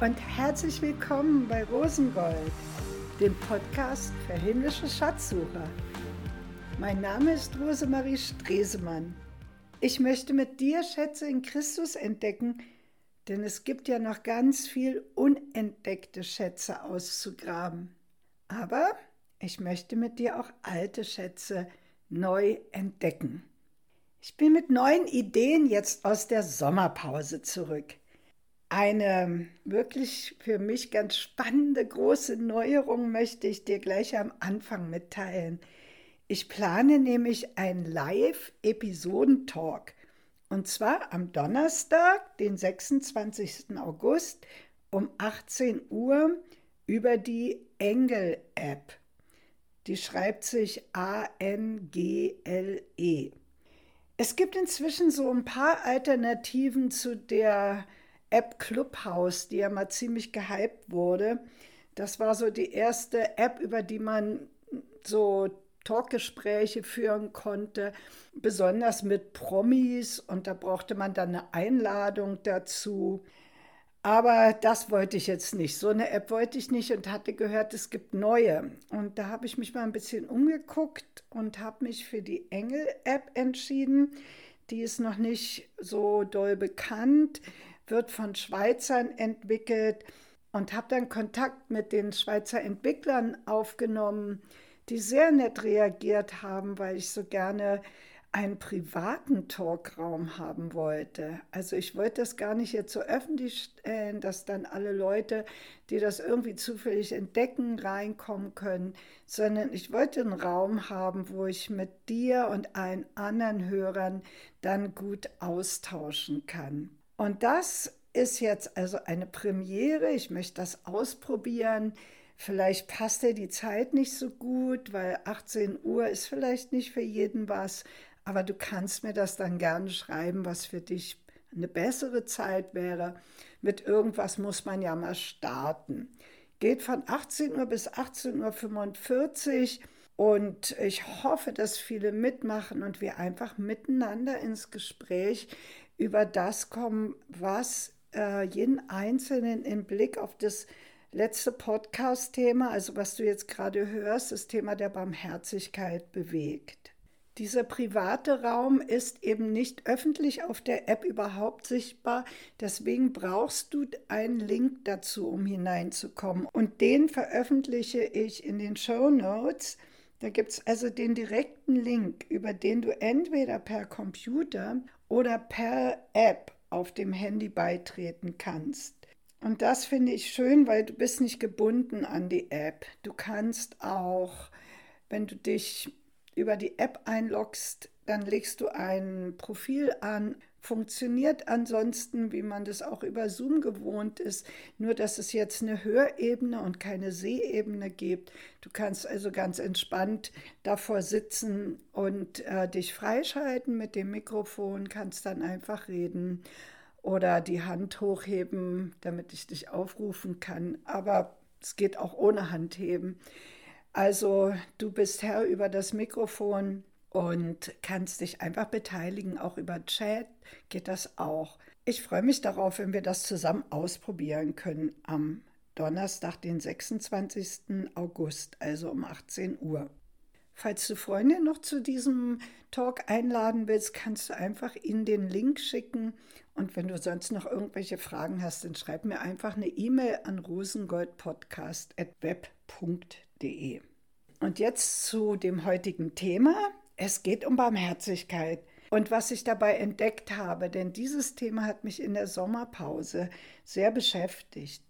Und herzlich willkommen bei Rosengold, dem Podcast für himmlische Schatzsucher. Mein Name ist Rosemarie Stresemann. Ich möchte mit dir Schätze in Christus entdecken, denn es gibt ja noch ganz viel unentdeckte Schätze auszugraben. Aber ich möchte mit dir auch alte Schätze neu entdecken. Ich bin mit neuen Ideen jetzt aus der Sommerpause zurück. Eine wirklich für mich ganz spannende große Neuerung möchte ich dir gleich am Anfang mitteilen. Ich plane nämlich ein Live-Episodentalk. Und zwar am Donnerstag, den 26. August um 18 Uhr über die Engel-App. Die schreibt sich A-N-G-L-E. Es gibt inzwischen so ein paar Alternativen zu der App Clubhouse, die ja mal ziemlich gehypt wurde. Das war so die erste App, über die man so Talkgespräche führen konnte, besonders mit Promis und da brauchte man dann eine Einladung dazu. Aber das wollte ich jetzt nicht. So eine App wollte ich nicht und hatte gehört, es gibt neue. Und da habe ich mich mal ein bisschen umgeguckt und habe mich für die Engel-App entschieden. Die ist noch nicht so doll bekannt, wird von Schweizern entwickelt und habe dann Kontakt mit den Schweizer Entwicklern aufgenommen, die sehr nett reagiert haben, weil ich so gerne einen privaten Talkraum haben wollte. Also ich wollte das gar nicht jetzt so öffentlich stellen, dass dann alle Leute, die das irgendwie zufällig entdecken, reinkommen können, sondern ich wollte einen Raum haben, wo ich mit dir und allen anderen Hörern dann gut austauschen kann. Und das ist jetzt also eine Premiere. Ich möchte das ausprobieren. Vielleicht passt dir die Zeit nicht so gut, weil 18 Uhr ist vielleicht nicht für jeden was aber du kannst mir das dann gerne schreiben, was für dich eine bessere Zeit wäre. Mit irgendwas muss man ja mal starten. Geht von 18 Uhr bis 18.45 Uhr und ich hoffe, dass viele mitmachen und wir einfach miteinander ins Gespräch über das kommen, was äh, jeden Einzelnen im Blick auf das letzte Podcast-Thema, also was du jetzt gerade hörst, das Thema der Barmherzigkeit bewegt. Dieser private Raum ist eben nicht öffentlich auf der App überhaupt sichtbar. Deswegen brauchst du einen Link dazu, um hineinzukommen. Und den veröffentliche ich in den Show Notes. Da gibt es also den direkten Link, über den du entweder per Computer oder per App auf dem Handy beitreten kannst. Und das finde ich schön, weil du bist nicht gebunden an die App. Du kannst auch, wenn du dich über die App einloggst, dann legst du ein Profil an. Funktioniert ansonsten, wie man das auch über Zoom gewohnt ist, nur dass es jetzt eine Hörebene und keine Seeebene gibt. Du kannst also ganz entspannt davor sitzen und äh, dich freischalten mit dem Mikrofon, kannst dann einfach reden oder die Hand hochheben, damit ich dich aufrufen kann. Aber es geht auch ohne Handheben. Also du bist Herr über das Mikrofon und kannst dich einfach beteiligen, auch über Chat geht das auch. Ich freue mich darauf, wenn wir das zusammen ausprobieren können am Donnerstag, den 26. August, also um 18 Uhr. Falls du Freunde noch zu diesem Talk einladen willst, kannst du einfach ihnen den Link schicken. Und wenn du sonst noch irgendwelche Fragen hast, dann schreib mir einfach eine E-Mail an rosengoldpodcast.web.de. Und jetzt zu dem heutigen Thema. Es geht um Barmherzigkeit und was ich dabei entdeckt habe, denn dieses Thema hat mich in der Sommerpause sehr beschäftigt.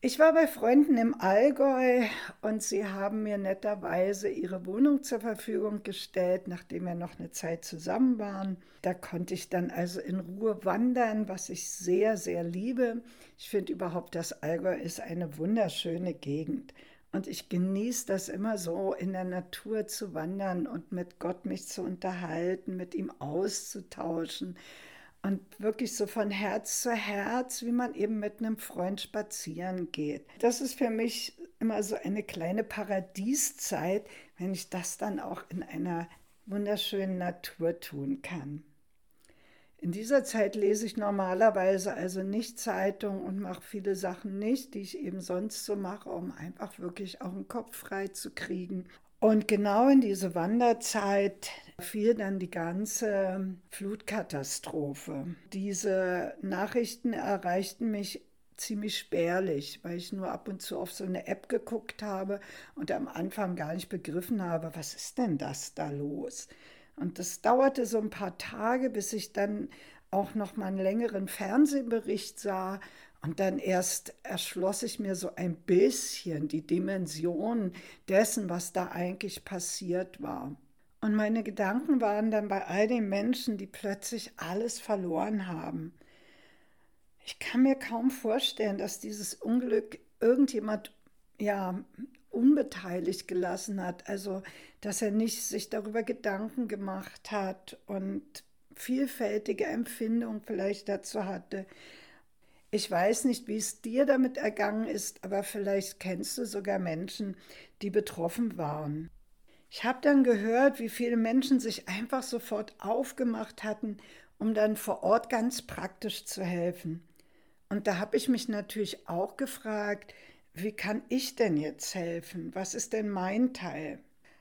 Ich war bei Freunden im Allgäu und sie haben mir netterweise ihre Wohnung zur Verfügung gestellt, nachdem wir noch eine Zeit zusammen waren. Da konnte ich dann also in Ruhe wandern, was ich sehr, sehr liebe. Ich finde überhaupt, das Allgäu ist eine wunderschöne Gegend. Und ich genieße das immer so, in der Natur zu wandern und mit Gott mich zu unterhalten, mit ihm auszutauschen. Und wirklich so von Herz zu Herz, wie man eben mit einem Freund spazieren geht. Das ist für mich immer so eine kleine Paradieszeit, wenn ich das dann auch in einer wunderschönen Natur tun kann. In dieser Zeit lese ich normalerweise also nicht Zeitung und mache viele Sachen nicht, die ich eben sonst so mache, um einfach wirklich auch den Kopf frei zu kriegen. Und genau in diese Wanderzeit fiel dann die ganze Flutkatastrophe. Diese Nachrichten erreichten mich ziemlich spärlich, weil ich nur ab und zu auf so eine App geguckt habe und am Anfang gar nicht begriffen habe, was ist denn das da los? Und das dauerte so ein paar Tage, bis ich dann auch noch mal einen längeren Fernsehbericht sah und dann erst erschloss ich mir so ein bisschen die Dimension dessen, was da eigentlich passiert war. Und meine Gedanken waren dann bei all den Menschen, die plötzlich alles verloren haben. Ich kann mir kaum vorstellen, dass dieses Unglück irgendjemand ja unbeteiligt gelassen hat, also dass er nicht sich darüber Gedanken gemacht hat und vielfältige Empfindungen vielleicht dazu hatte. Ich weiß nicht, wie es dir damit ergangen ist, aber vielleicht kennst du sogar Menschen, die betroffen waren. Ich habe dann gehört, wie viele Menschen sich einfach sofort aufgemacht hatten, um dann vor Ort ganz praktisch zu helfen. Und da habe ich mich natürlich auch gefragt, wie kann ich denn jetzt helfen? Was ist denn mein Teil?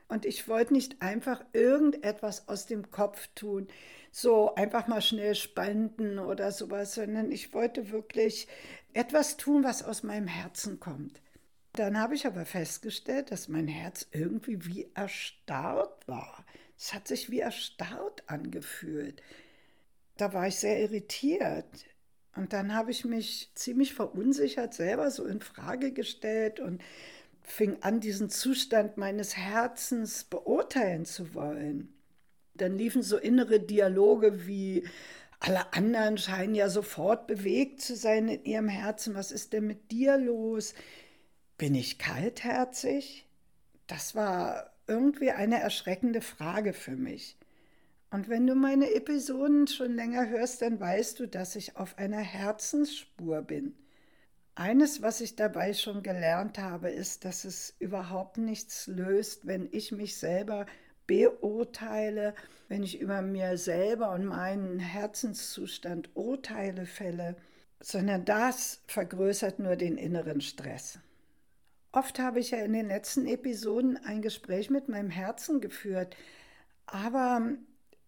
Und ich wollte nicht einfach irgendetwas aus dem Kopf tun, so einfach mal schnell spenden oder sowas, sondern ich wollte wirklich etwas tun, was aus meinem Herzen kommt. Dann habe ich aber festgestellt, dass mein Herz irgendwie wie erstarrt war. Es hat sich wie erstarrt angefühlt. Da war ich sehr irritiert. Und dann habe ich mich ziemlich verunsichert selber so in Frage gestellt und fing an, diesen Zustand meines Herzens beurteilen zu wollen. Dann liefen so innere Dialoge wie, alle anderen scheinen ja sofort bewegt zu sein in ihrem Herzen. Was ist denn mit dir los? Bin ich kaltherzig? Das war irgendwie eine erschreckende Frage für mich. Und wenn du meine Episoden schon länger hörst, dann weißt du, dass ich auf einer Herzensspur bin. Eines, was ich dabei schon gelernt habe, ist, dass es überhaupt nichts löst, wenn ich mich selber beurteile, wenn ich über mir selber und meinen Herzenszustand Urteile fälle, sondern das vergrößert nur den inneren Stress. Oft habe ich ja in den letzten Episoden ein Gespräch mit meinem Herzen geführt, aber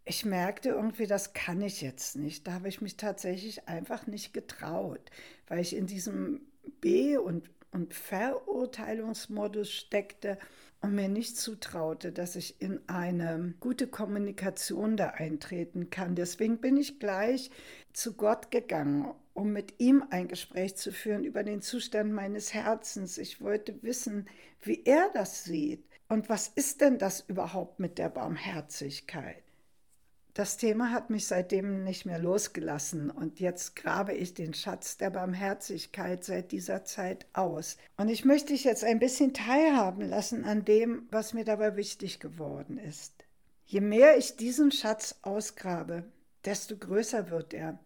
ich merkte irgendwie, das kann ich jetzt nicht. Da habe ich mich tatsächlich einfach nicht getraut, weil ich in diesem B- und, und Verurteilungsmodus steckte und mir nicht zutraute, dass ich in eine gute Kommunikation da eintreten kann. Deswegen bin ich gleich zu Gott gegangen, um mit ihm ein Gespräch zu führen über den Zustand meines Herzens. Ich wollte wissen, wie er das sieht. Und was ist denn das überhaupt mit der Barmherzigkeit? Das Thema hat mich seitdem nicht mehr losgelassen und jetzt grabe ich den Schatz der Barmherzigkeit seit dieser Zeit aus. Und ich möchte dich jetzt ein bisschen teilhaben lassen an dem, was mir dabei wichtig geworden ist. Je mehr ich diesen Schatz ausgrabe, desto größer wird er.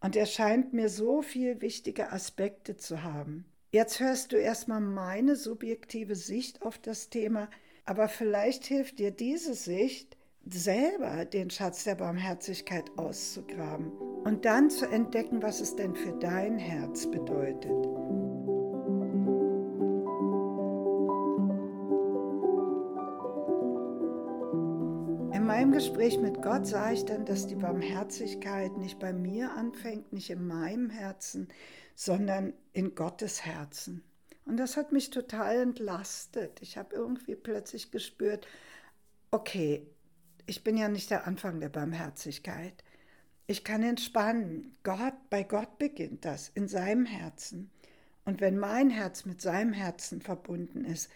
Und er scheint mir so viel wichtige Aspekte zu haben. Jetzt hörst du erstmal meine subjektive Sicht auf das Thema, aber vielleicht hilft dir diese Sicht, selber den Schatz der Barmherzigkeit auszugraben und dann zu entdecken, was es denn für dein Herz bedeutet. In meinem Gespräch mit Gott sah ich dann, dass die Barmherzigkeit nicht bei mir anfängt, nicht in meinem Herzen, sondern in Gottes Herzen. Und das hat mich total entlastet. Ich habe irgendwie plötzlich gespürt, okay, ich bin ja nicht der Anfang der Barmherzigkeit. Ich kann entspannen. Gott, bei Gott beginnt das, in seinem Herzen. Und wenn mein Herz mit seinem Herzen verbunden ist,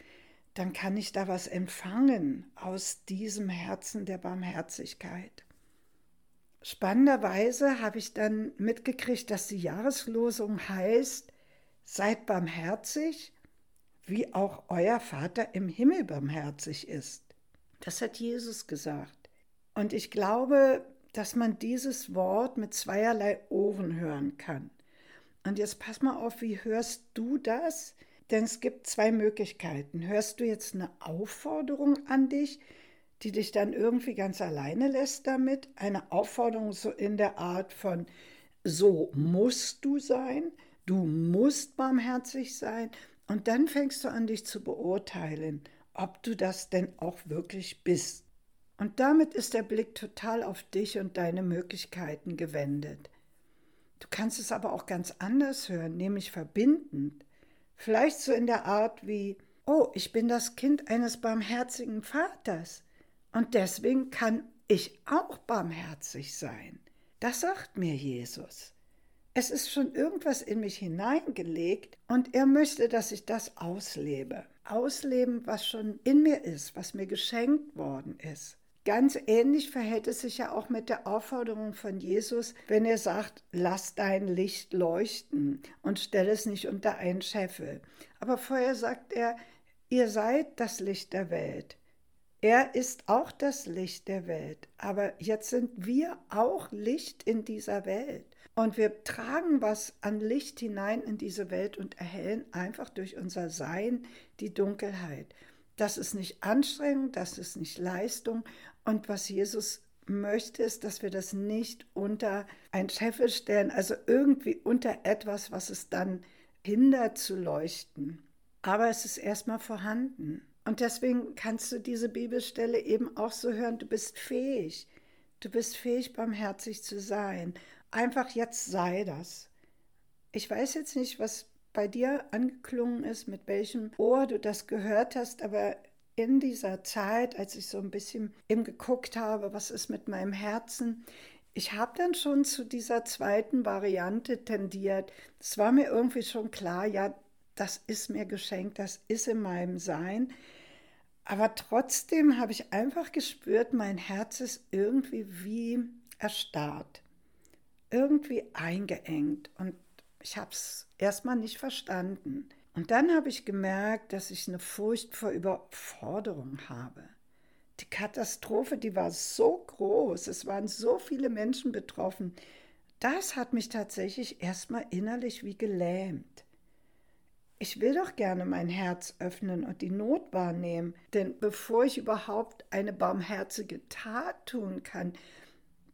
dann kann ich da was empfangen aus diesem Herzen der Barmherzigkeit. Spannenderweise habe ich dann mitgekriegt, dass die Jahreslosung heißt, seid barmherzig, wie auch euer Vater im Himmel barmherzig ist. Das hat Jesus gesagt. Und ich glaube, dass man dieses Wort mit zweierlei Ohren hören kann. Und jetzt pass mal auf, wie hörst du das? Denn es gibt zwei Möglichkeiten. Hörst du jetzt eine Aufforderung an dich, die dich dann irgendwie ganz alleine lässt damit. Eine Aufforderung so in der Art von, so musst du sein, du musst barmherzig sein. Und dann fängst du an, dich zu beurteilen, ob du das denn auch wirklich bist. Und damit ist der Blick total auf dich und deine Möglichkeiten gewendet. Du kannst es aber auch ganz anders hören, nämlich verbindend. Vielleicht so in der Art wie, oh, ich bin das Kind eines barmherzigen Vaters und deswegen kann ich auch barmherzig sein. Das sagt mir Jesus. Es ist schon irgendwas in mich hineingelegt und er möchte, dass ich das auslebe. Ausleben, was schon in mir ist, was mir geschenkt worden ist. Ganz ähnlich verhält es sich ja auch mit der Aufforderung von Jesus, wenn er sagt, lass dein Licht leuchten und stell es nicht unter einen Scheffel. Aber vorher sagt er, ihr seid das Licht der Welt. Er ist auch das Licht der Welt, aber jetzt sind wir auch Licht in dieser Welt. Und wir tragen was an Licht hinein in diese Welt und erhellen einfach durch unser Sein die Dunkelheit. Das ist nicht Anstrengung, das ist nicht Leistung. Und was Jesus möchte, ist, dass wir das nicht unter ein Scheffel stellen, also irgendwie unter etwas, was es dann hindert zu leuchten. Aber es ist erstmal vorhanden. Und deswegen kannst du diese Bibelstelle eben auch so hören, du bist fähig. Du bist fähig, barmherzig zu sein. Einfach jetzt sei das. Ich weiß jetzt nicht, was bei dir angeklungen ist, mit welchem Ohr du das gehört hast, aber in dieser Zeit, als ich so ein bisschen eben geguckt habe, was ist mit meinem Herzen, ich habe dann schon zu dieser zweiten Variante tendiert. Es war mir irgendwie schon klar, ja, das ist mir geschenkt, das ist in meinem Sein. Aber trotzdem habe ich einfach gespürt, mein Herz ist irgendwie wie erstarrt, irgendwie eingeengt. Und ich habe es erstmal nicht verstanden. Und dann habe ich gemerkt, dass ich eine Furcht vor Überforderung habe. Die Katastrophe, die war so groß, es waren so viele Menschen betroffen. Das hat mich tatsächlich erstmal innerlich wie gelähmt. Ich will doch gerne mein Herz öffnen und die Not wahrnehmen, denn bevor ich überhaupt eine barmherzige Tat tun kann,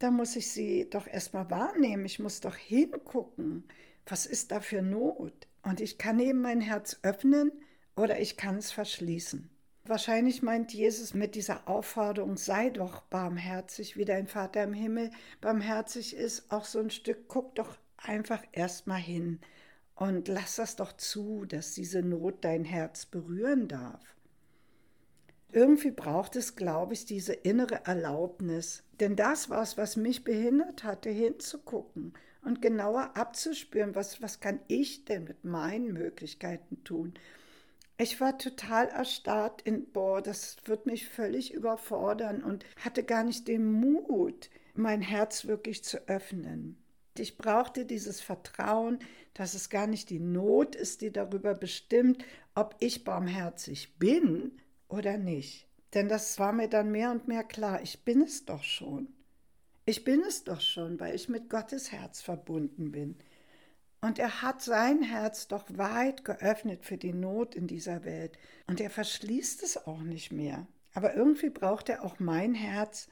da muss ich sie doch erstmal wahrnehmen. Ich muss doch hingucken was ist da für Not? Und ich kann eben mein Herz öffnen oder ich kann es verschließen. Wahrscheinlich meint Jesus mit dieser Aufforderung, sei doch barmherzig, wie dein Vater im Himmel barmherzig ist, auch so ein Stück, guck doch einfach erstmal hin und lass das doch zu, dass diese Not dein Herz berühren darf. Irgendwie braucht es, glaube ich, diese innere Erlaubnis. Denn das war es, was mich behindert hatte, hinzugucken und genauer abzuspüren, was, was kann ich denn mit meinen Möglichkeiten tun. Ich war total erstarrt in, boah, das wird mich völlig überfordern und hatte gar nicht den Mut, mein Herz wirklich zu öffnen. Ich brauchte dieses Vertrauen, dass es gar nicht die Not ist, die darüber bestimmt, ob ich barmherzig bin oder nicht. Denn das war mir dann mehr und mehr klar, ich bin es doch schon. Ich bin es doch schon, weil ich mit Gottes Herz verbunden bin. Und er hat sein Herz doch weit geöffnet für die Not in dieser Welt. Und er verschließt es auch nicht mehr. Aber irgendwie braucht er auch mein Herz,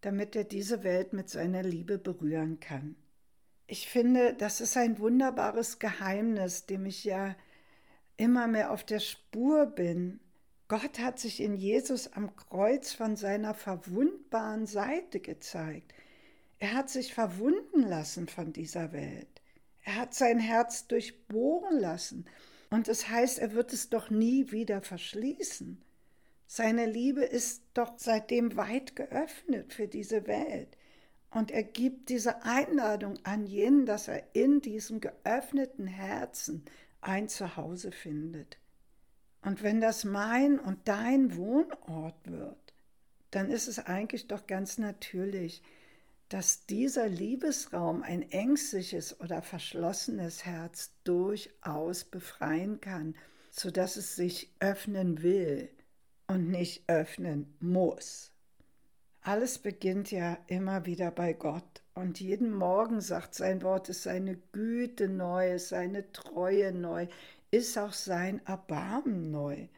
damit er diese Welt mit seiner Liebe berühren kann. Ich finde, das ist ein wunderbares Geheimnis, dem ich ja immer mehr auf der Spur bin. Gott hat sich in Jesus am Kreuz von seiner verwundbaren Seite gezeigt. Er hat sich verwunden lassen von dieser Welt. Er hat sein Herz durchbohren lassen. Und das heißt, er wird es doch nie wieder verschließen. Seine Liebe ist doch seitdem weit geöffnet für diese Welt. Und er gibt diese Einladung an jeden, dass er in diesem geöffneten Herzen ein Zuhause findet. Und wenn das mein und dein Wohnort wird, dann ist es eigentlich doch ganz natürlich, dass dieser Liebesraum ein ängstliches oder verschlossenes Herz durchaus befreien kann, sodass es sich öffnen will und nicht öffnen muss. Alles beginnt ja immer wieder bei Gott und jeden Morgen sagt sein Wort, ist seine Güte neu, ist seine Treue neu, ist auch sein Erbarmen neu.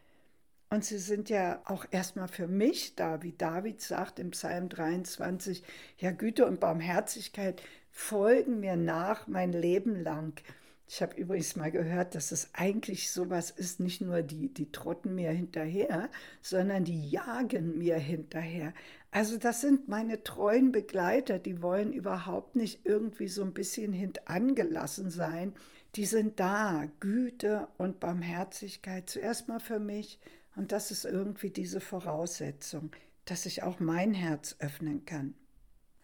Und sie sind ja auch erstmal für mich da, wie David sagt im Psalm 23, ja Güte und Barmherzigkeit folgen mir nach mein Leben lang. Ich habe übrigens mal gehört, dass es eigentlich sowas ist, nicht nur die, die trotten mir hinterher, sondern die jagen mir hinterher. Also das sind meine treuen Begleiter, die wollen überhaupt nicht irgendwie so ein bisschen hintangelassen sein. Die sind da, Güte und Barmherzigkeit zuerst mal für mich. Und das ist irgendwie diese Voraussetzung, dass ich auch mein Herz öffnen kann.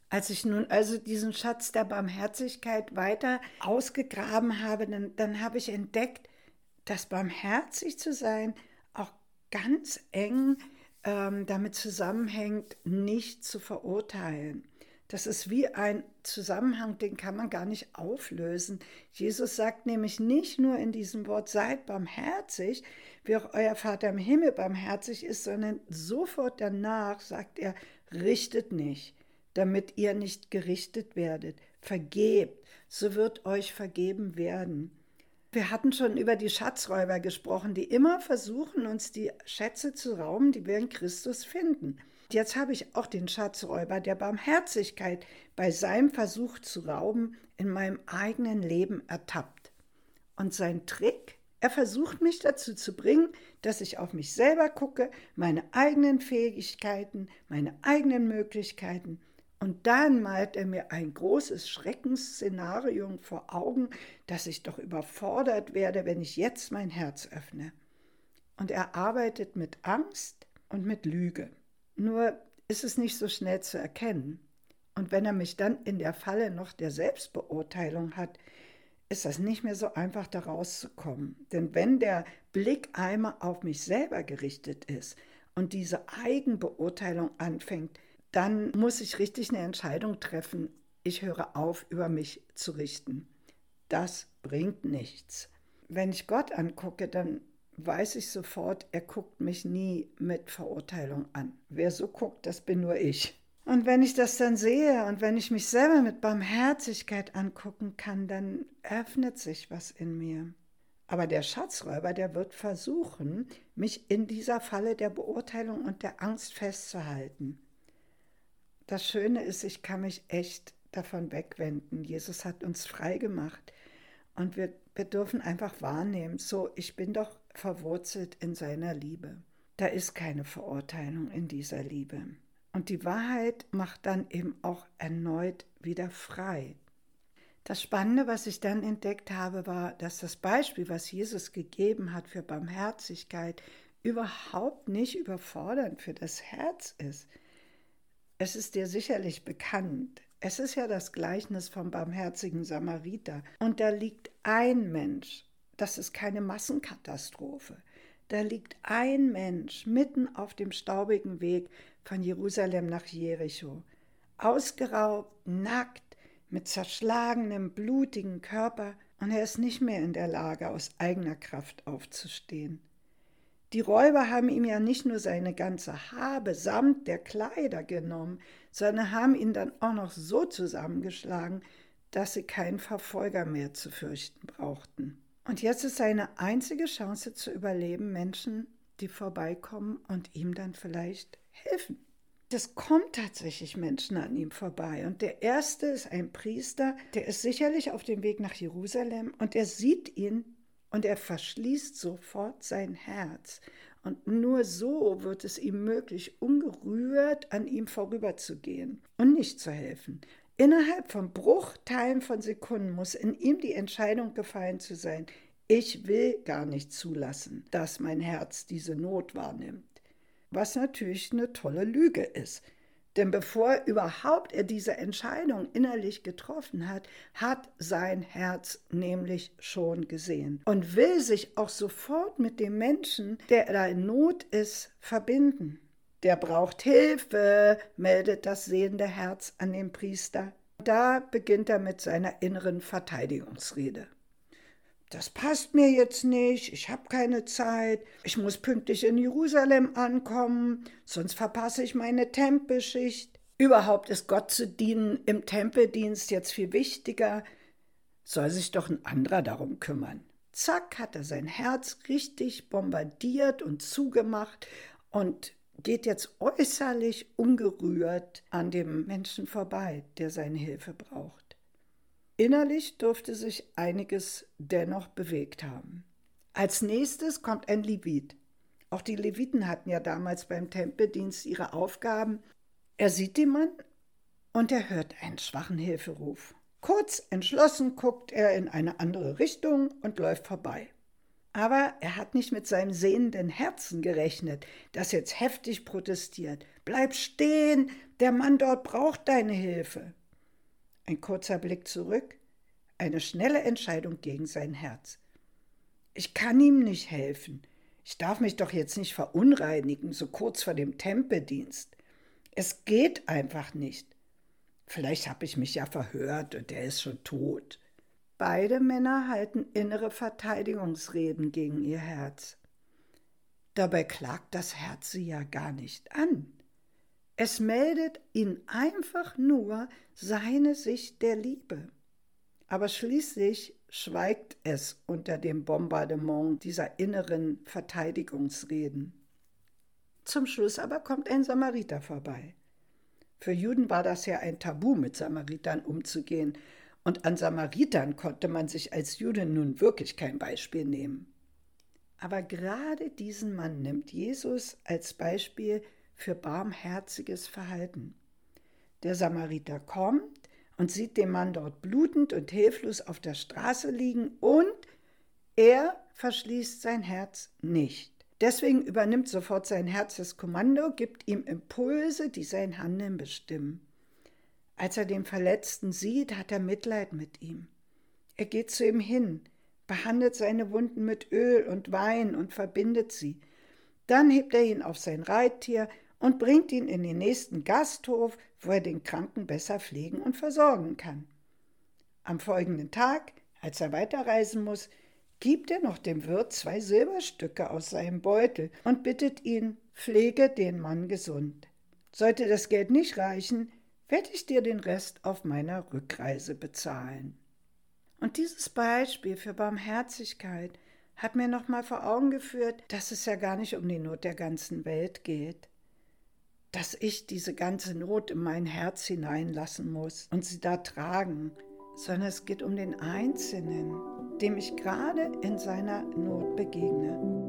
Als ich nun also diesen Schatz der Barmherzigkeit weiter ausgegraben habe, dann, dann habe ich entdeckt, dass barmherzig zu sein auch ganz eng ähm, damit zusammenhängt, nicht zu verurteilen. Das ist wie ein Zusammenhang, den kann man gar nicht auflösen. Jesus sagt nämlich nicht nur in diesem Wort, seid barmherzig, wie auch euer Vater im Himmel barmherzig ist, sondern sofort danach sagt er, richtet nicht damit ihr nicht gerichtet werdet. Vergebt, so wird euch vergeben werden. Wir hatten schon über die Schatzräuber gesprochen, die immer versuchen, uns die Schätze zu rauben, die wir in Christus finden. Jetzt habe ich auch den Schatzräuber der Barmherzigkeit bei seinem Versuch zu rauben in meinem eigenen Leben ertappt. Und sein Trick, er versucht mich dazu zu bringen, dass ich auf mich selber gucke, meine eigenen Fähigkeiten, meine eigenen Möglichkeiten und dann malt er mir ein großes Schreckensszenario vor Augen, dass ich doch überfordert werde, wenn ich jetzt mein Herz öffne. Und er arbeitet mit Angst und mit Lüge. Nur ist es nicht so schnell zu erkennen. Und wenn er mich dann in der Falle noch der Selbstbeurteilung hat, ist das nicht mehr so einfach, da rauszukommen. Denn wenn der Blick einmal auf mich selber gerichtet ist und diese Eigenbeurteilung anfängt, dann muss ich richtig eine Entscheidung treffen. Ich höre auf, über mich zu richten. Das bringt nichts. Wenn ich Gott angucke, dann weiß ich sofort, er guckt mich nie mit Verurteilung an. Wer so guckt, das bin nur ich. Und wenn ich das dann sehe und wenn ich mich selber mit Barmherzigkeit angucken kann, dann öffnet sich was in mir. Aber der Schatzräuber, der wird versuchen, mich in dieser Falle der Beurteilung und der Angst festzuhalten das Schöne ist, ich kann mich echt davon wegwenden. Jesus hat uns frei gemacht und wir, wir dürfen einfach wahrnehmen, so, ich bin doch verwurzelt in seiner Liebe. Da ist keine Verurteilung in dieser Liebe. Und die Wahrheit macht dann eben auch erneut wieder frei. Das Spannende, was ich dann entdeckt habe, war, dass das Beispiel, was Jesus gegeben hat für Barmherzigkeit, überhaupt nicht überfordernd für das Herz ist. Es ist dir sicherlich bekannt. Es ist ja das Gleichnis vom barmherzigen Samariter. Und da liegt ein Mensch. Das ist keine Massenkatastrophe. Da liegt ein Mensch mitten auf dem staubigen Weg von Jerusalem nach Jericho. Ausgeraubt, nackt, mit zerschlagenem, blutigen Körper. Und er ist nicht mehr in der Lage, aus eigener Kraft aufzustehen. Die Räuber haben ihm ja nicht nur seine ganze Habe samt der Kleider genommen, sondern haben ihn dann auch noch so zusammengeschlagen, dass sie keinen Verfolger mehr zu fürchten brauchten. Und jetzt ist seine einzige Chance zu überleben Menschen, die vorbeikommen und ihm dann vielleicht helfen. Es kommt tatsächlich Menschen an ihm vorbei. Und der erste ist ein Priester, der ist sicherlich auf dem Weg nach Jerusalem und er sieht ihn und er verschließt sofort sein Herz. Und nur so wird es ihm möglich, ungerührt an ihm vorüberzugehen und nicht zu helfen. Innerhalb von Bruchteilen von Sekunden muss in ihm die Entscheidung gefallen zu sein, ich will gar nicht zulassen, dass mein Herz diese Not wahrnimmt. Was natürlich eine tolle Lüge ist. Denn bevor überhaupt er diese Entscheidung innerlich getroffen hat, hat sein Herz nämlich schon gesehen und will sich auch sofort mit dem Menschen, der da in Not ist, verbinden. Der braucht Hilfe, meldet das sehende Herz an den Priester. Da beginnt er mit seiner inneren Verteidigungsrede das passt mir jetzt nicht, ich habe keine Zeit, ich muss pünktlich in Jerusalem ankommen, sonst verpasse ich meine Tempelschicht. Überhaupt ist Gott zu dienen im Tempeldienst jetzt viel wichtiger, soll sich doch ein anderer darum kümmern. zack, hat er sein Herz richtig bombardiert und zugemacht und geht jetzt äußerlich ungerührt an dem Menschen vorbei, der seine Hilfe braucht. Innerlich durfte sich einiges dennoch bewegt haben. Als nächstes kommt ein Levit. Auch die Leviten hatten ja damals beim Tempeldienst ihre Aufgaben. Er sieht den Mann und er hört einen schwachen Hilferuf. Kurz entschlossen guckt er in eine andere Richtung und läuft vorbei. Aber er hat nicht mit seinem sehenden Herzen gerechnet, das jetzt heftig protestiert. Bleib stehen, der Mann dort braucht deine Hilfe. Ein kurzer Blick zurück, eine schnelle Entscheidung gegen sein Herz. Ich kann ihm nicht helfen. Ich darf mich doch jetzt nicht verunreinigen, so kurz vor dem Tempeldienst. Es geht einfach nicht. Vielleicht habe ich mich ja verhört und er ist schon tot. Beide Männer halten innere Verteidigungsreden gegen ihr Herz. Dabei klagt das Herz sie ja gar nicht an. Es meldet ihnen einfach nur seine Sicht der Liebe. Aber schließlich schweigt es unter dem Bombardement dieser inneren Verteidigungsreden. Zum Schluss aber kommt ein Samariter vorbei. Für Juden war das ja ein Tabu, mit Samaritern umzugehen, und an Samaritern konnte man sich als Jude nun wirklich kein Beispiel nehmen. Aber gerade diesen Mann nimmt Jesus als Beispiel für barmherziges Verhalten. Der Samariter kommt und sieht den Mann dort blutend und hilflos auf der Straße liegen und er verschließt sein Herz nicht. Deswegen übernimmt sofort sein Herz das Kommando, gibt ihm Impulse, die sein Handeln bestimmen. Als er den Verletzten sieht, hat er Mitleid mit ihm. Er geht zu ihm hin, behandelt seine Wunden mit Öl und Wein und verbindet sie. Dann hebt er ihn auf sein Reittier und bringt ihn in den nächsten Gasthof, wo er den Kranken besser pflegen und versorgen kann. Am folgenden Tag, als er weiterreisen muss, gibt er noch dem Wirt zwei Silberstücke aus seinem Beutel und bittet ihn, pflege den Mann gesund. Sollte das Geld nicht reichen, werde ich dir den Rest auf meiner Rückreise bezahlen. Und dieses Beispiel für Barmherzigkeit hat mir nochmal vor Augen geführt, dass es ja gar nicht um die Not der ganzen Welt geht, dass ich diese ganze Not in mein Herz hineinlassen muss und sie da tragen, sondern es geht um den Einzelnen, dem ich gerade in seiner Not begegne.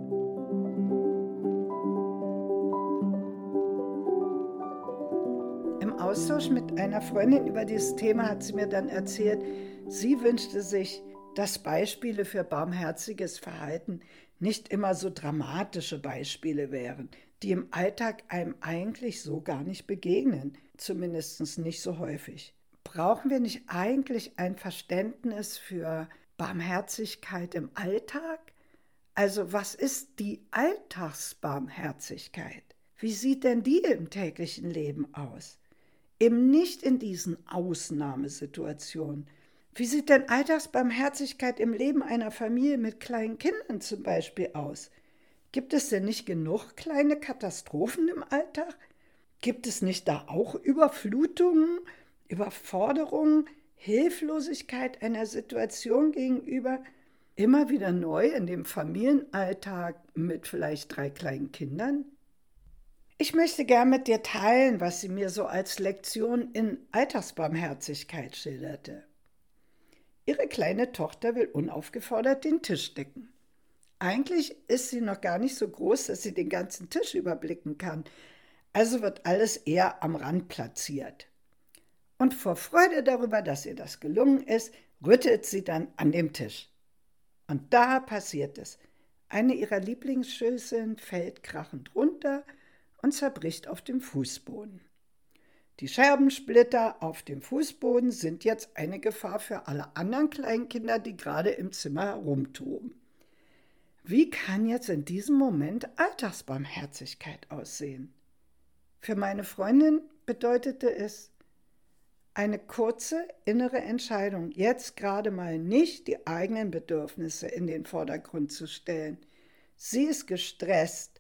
Austausch mit einer Freundin über dieses Thema hat sie mir dann erzählt, sie wünschte sich, dass Beispiele für barmherziges Verhalten nicht immer so dramatische Beispiele wären, die im Alltag einem eigentlich so gar nicht begegnen, zumindest nicht so häufig. Brauchen wir nicht eigentlich ein Verständnis für Barmherzigkeit im Alltag? Also was ist die Alltagsbarmherzigkeit? Wie sieht denn die im täglichen Leben aus? Eben nicht in diesen Ausnahmesituationen. Wie sieht denn Alltagsbarmherzigkeit im Leben einer Familie mit kleinen Kindern zum Beispiel aus? Gibt es denn nicht genug kleine Katastrophen im Alltag? Gibt es nicht da auch Überflutungen, Überforderungen, Hilflosigkeit einer Situation gegenüber? Immer wieder neu in dem Familienalltag mit vielleicht drei kleinen Kindern? Ich möchte gern mit dir teilen, was sie mir so als Lektion in Alltagsbarmherzigkeit schilderte. Ihre kleine Tochter will unaufgefordert den Tisch decken. Eigentlich ist sie noch gar nicht so groß, dass sie den ganzen Tisch überblicken kann, also wird alles eher am Rand platziert. Und vor Freude darüber, dass ihr das gelungen ist, rüttelt sie dann an dem Tisch. Und da passiert es. Eine ihrer Lieblingsschüsseln fällt krachend runter und zerbricht auf dem Fußboden. Die Scherbensplitter auf dem Fußboden sind jetzt eine Gefahr für alle anderen Kleinkinder, die gerade im Zimmer herumtoben. Wie kann jetzt in diesem Moment Alltagsbarmherzigkeit aussehen? Für meine Freundin bedeutete es eine kurze innere Entscheidung, jetzt gerade mal nicht die eigenen Bedürfnisse in den Vordergrund zu stellen. Sie ist gestresst,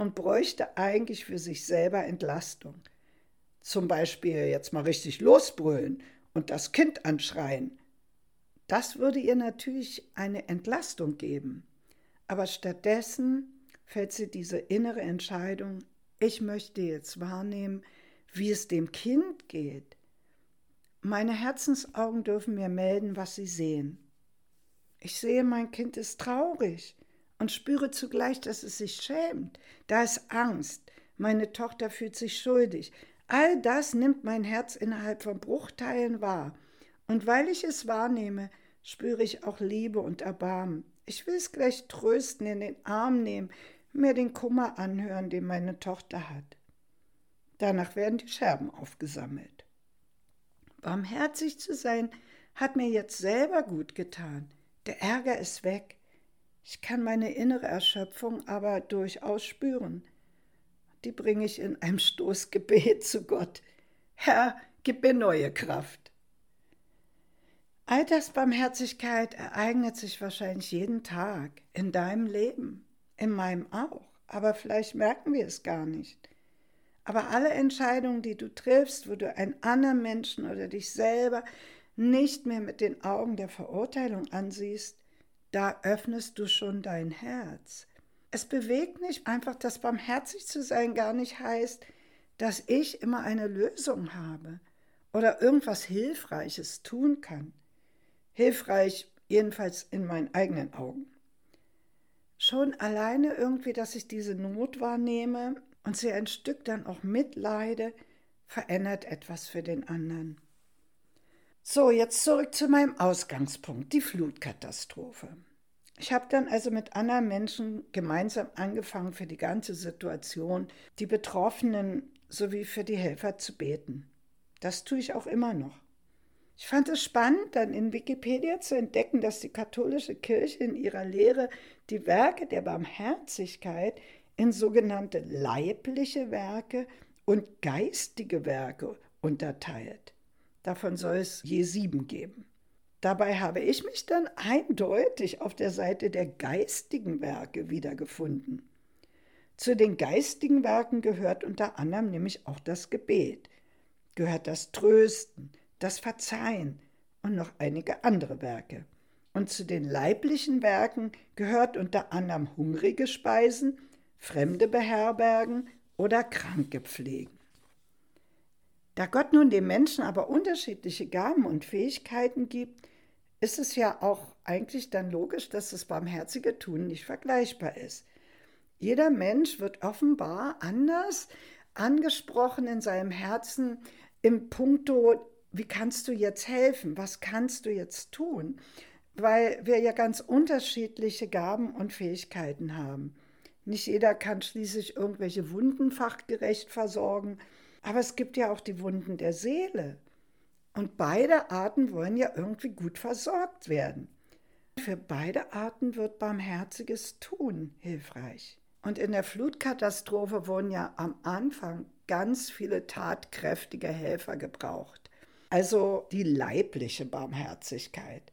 und bräuchte eigentlich für sich selber Entlastung. Zum Beispiel jetzt mal richtig losbrüllen und das Kind anschreien. Das würde ihr natürlich eine Entlastung geben. Aber stattdessen fällt sie diese innere Entscheidung, ich möchte jetzt wahrnehmen, wie es dem Kind geht. Meine Herzensaugen dürfen mir melden, was sie sehen. Ich sehe, mein Kind ist traurig und spüre zugleich, dass es sich schämt. Da ist Angst. Meine Tochter fühlt sich schuldig. All das nimmt mein Herz innerhalb von Bruchteilen wahr. Und weil ich es wahrnehme, spüre ich auch Liebe und Erbarmen. Ich will es gleich trösten, in den Arm nehmen, mir den Kummer anhören, den meine Tochter hat. Danach werden die Scherben aufgesammelt. Barmherzig zu sein, hat mir jetzt selber gut getan. Der Ärger ist weg. Ich kann meine innere Erschöpfung aber durchaus spüren. Die bringe ich in einem Stoßgebet zu Gott. Herr, gib mir neue Kraft. Altersbarmherzigkeit ereignet sich wahrscheinlich jeden Tag in deinem Leben, in meinem auch, aber vielleicht merken wir es gar nicht. Aber alle Entscheidungen, die du triffst, wo du einen anderen Menschen oder dich selber nicht mehr mit den Augen der Verurteilung ansiehst, da öffnest du schon dein Herz. Es bewegt nicht einfach, dass barmherzig zu sein gar nicht heißt, dass ich immer eine Lösung habe oder irgendwas Hilfreiches tun kann hilfreich, jedenfalls in meinen eigenen Augen. Schon alleine irgendwie, dass ich diese Not wahrnehme und sie ein Stück dann auch mitleide, verändert etwas für den anderen. So, jetzt zurück zu meinem Ausgangspunkt, die Flutkatastrophe. Ich habe dann also mit anderen Menschen gemeinsam angefangen, für die ganze Situation, die Betroffenen sowie für die Helfer zu beten. Das tue ich auch immer noch. Ich fand es spannend, dann in Wikipedia zu entdecken, dass die katholische Kirche in ihrer Lehre die Werke der Barmherzigkeit in sogenannte leibliche Werke und geistige Werke unterteilt. Davon soll es je sieben geben. Dabei habe ich mich dann eindeutig auf der Seite der geistigen Werke wiedergefunden. Zu den geistigen Werken gehört unter anderem nämlich auch das Gebet, gehört das Trösten, das Verzeihen und noch einige andere Werke. Und zu den leiblichen Werken gehört unter anderem hungrige Speisen, Fremde beherbergen oder Kranke pflegen. Da Gott nun dem Menschen aber unterschiedliche Gaben und Fähigkeiten gibt, ist es ja auch eigentlich dann logisch, dass das barmherzige Tun nicht vergleichbar ist. Jeder Mensch wird offenbar anders angesprochen in seinem Herzen im Punkto wie kannst du jetzt helfen? Was kannst du jetzt tun? Weil wir ja ganz unterschiedliche Gaben und Fähigkeiten haben. Nicht jeder kann schließlich irgendwelche Wunden fachgerecht versorgen, aber es gibt ja auch die Wunden der Seele. Und beide Arten wollen ja irgendwie gut versorgt werden. Für beide Arten wird barmherziges Tun hilfreich. Und in der Flutkatastrophe wurden ja am Anfang ganz viele tatkräftige Helfer gebraucht also die leibliche Barmherzigkeit.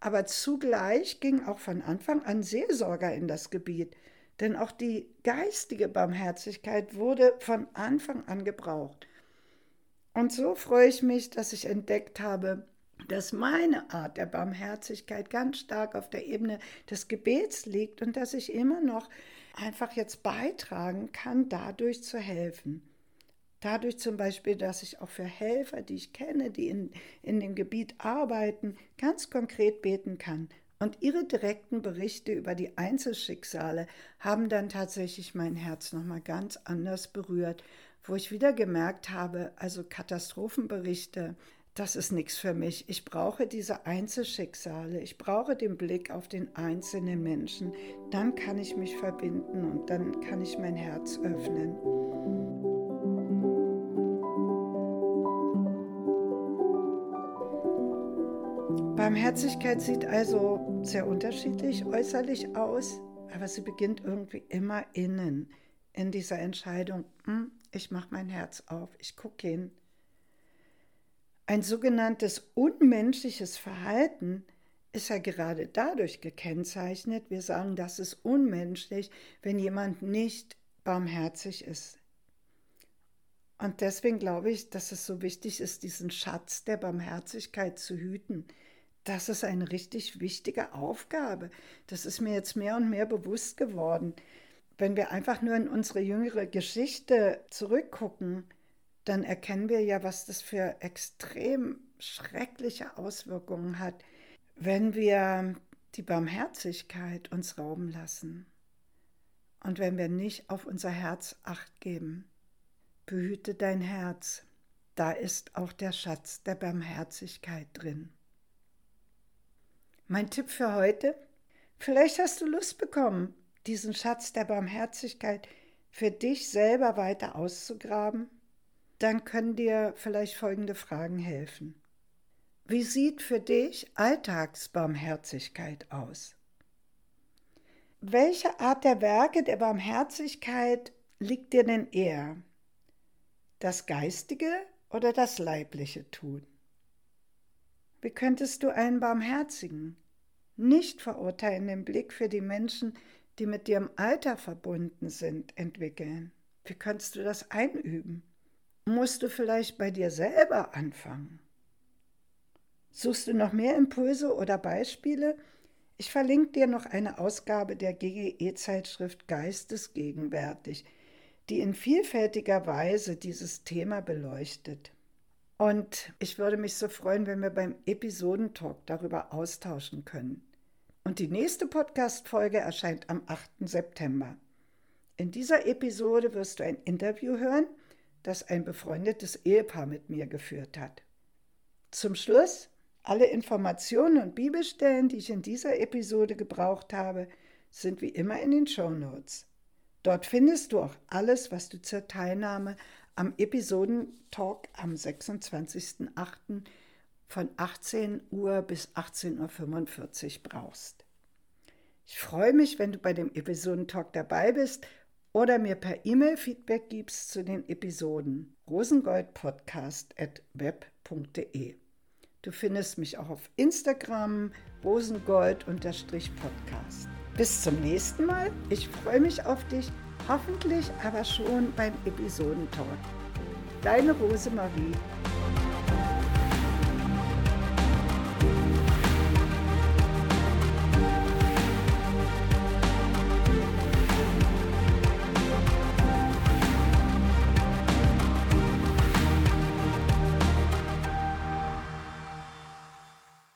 Aber zugleich ging auch von Anfang an Seelsorger in das Gebiet, denn auch die geistige Barmherzigkeit wurde von Anfang an gebraucht. Und so freue ich mich, dass ich entdeckt habe, dass meine Art der Barmherzigkeit ganz stark auf der Ebene des Gebets liegt und dass ich immer noch einfach jetzt beitragen kann, dadurch zu helfen. Dadurch zum Beispiel, dass ich auch für Helfer, die ich kenne, die in, in dem Gebiet arbeiten, ganz konkret beten kann. Und ihre direkten Berichte über die Einzelschicksale haben dann tatsächlich mein Herz nochmal ganz anders berührt, wo ich wieder gemerkt habe, also Katastrophenberichte, das ist nichts für mich. Ich brauche diese Einzelschicksale. Ich brauche den Blick auf den einzelnen Menschen. Dann kann ich mich verbinden und dann kann ich mein Herz öffnen. Barmherzigkeit sieht also sehr unterschiedlich äußerlich aus, aber sie beginnt irgendwie immer innen, in dieser Entscheidung, hm, ich mache mein Herz auf, ich gucke hin. Ein sogenanntes unmenschliches Verhalten ist ja gerade dadurch gekennzeichnet, wir sagen, das ist unmenschlich, wenn jemand nicht barmherzig ist. Und deswegen glaube ich, dass es so wichtig ist, diesen Schatz der Barmherzigkeit zu hüten, das ist eine richtig wichtige Aufgabe. Das ist mir jetzt mehr und mehr bewusst geworden. Wenn wir einfach nur in unsere jüngere Geschichte zurückgucken, dann erkennen wir ja, was das für extrem schreckliche Auswirkungen hat, wenn wir die Barmherzigkeit uns rauben lassen und wenn wir nicht auf unser Herz acht geben. Behüte dein Herz, da ist auch der Schatz der Barmherzigkeit drin. Mein Tipp für heute, vielleicht hast du Lust bekommen, diesen Schatz der Barmherzigkeit für dich selber weiter auszugraben, dann können dir vielleicht folgende Fragen helfen. Wie sieht für dich Alltagsbarmherzigkeit aus? Welche Art der Werke der Barmherzigkeit liegt dir denn eher? Das geistige oder das leibliche Tun? Wie könntest du einen barmherzigen, nicht verurteilenden Blick für die Menschen, die mit dir im Alter verbunden sind, entwickeln? Wie könntest du das einüben? Musst du vielleicht bei dir selber anfangen? Suchst du noch mehr Impulse oder Beispiele? Ich verlinke dir noch eine Ausgabe der GGE-Zeitschrift Geistesgegenwärtig, die in vielfältiger Weise dieses Thema beleuchtet. Und ich würde mich so freuen, wenn wir beim Episodentalk darüber austauschen können. Und die nächste Podcast-Folge erscheint am 8. September. In dieser Episode wirst du ein Interview hören, das ein befreundetes Ehepaar mit mir geführt hat. Zum Schluss, alle Informationen und Bibelstellen, die ich in dieser Episode gebraucht habe, sind wie immer in den Show Notes. Dort findest du auch alles, was du zur Teilnahme am Episodentalk am 26.08. von 18 Uhr bis 18.45 Uhr brauchst. Ich freue mich, wenn du bei dem Episodentalk dabei bist oder mir per E-Mail Feedback gibst zu den Episoden rosengoldpodcast.web.de. Du findest mich auch auf Instagram rosengold-podcast. Bis zum nächsten Mal. Ich freue mich auf dich hoffentlich aber schon beim Episodentalk. Deine Rosemarie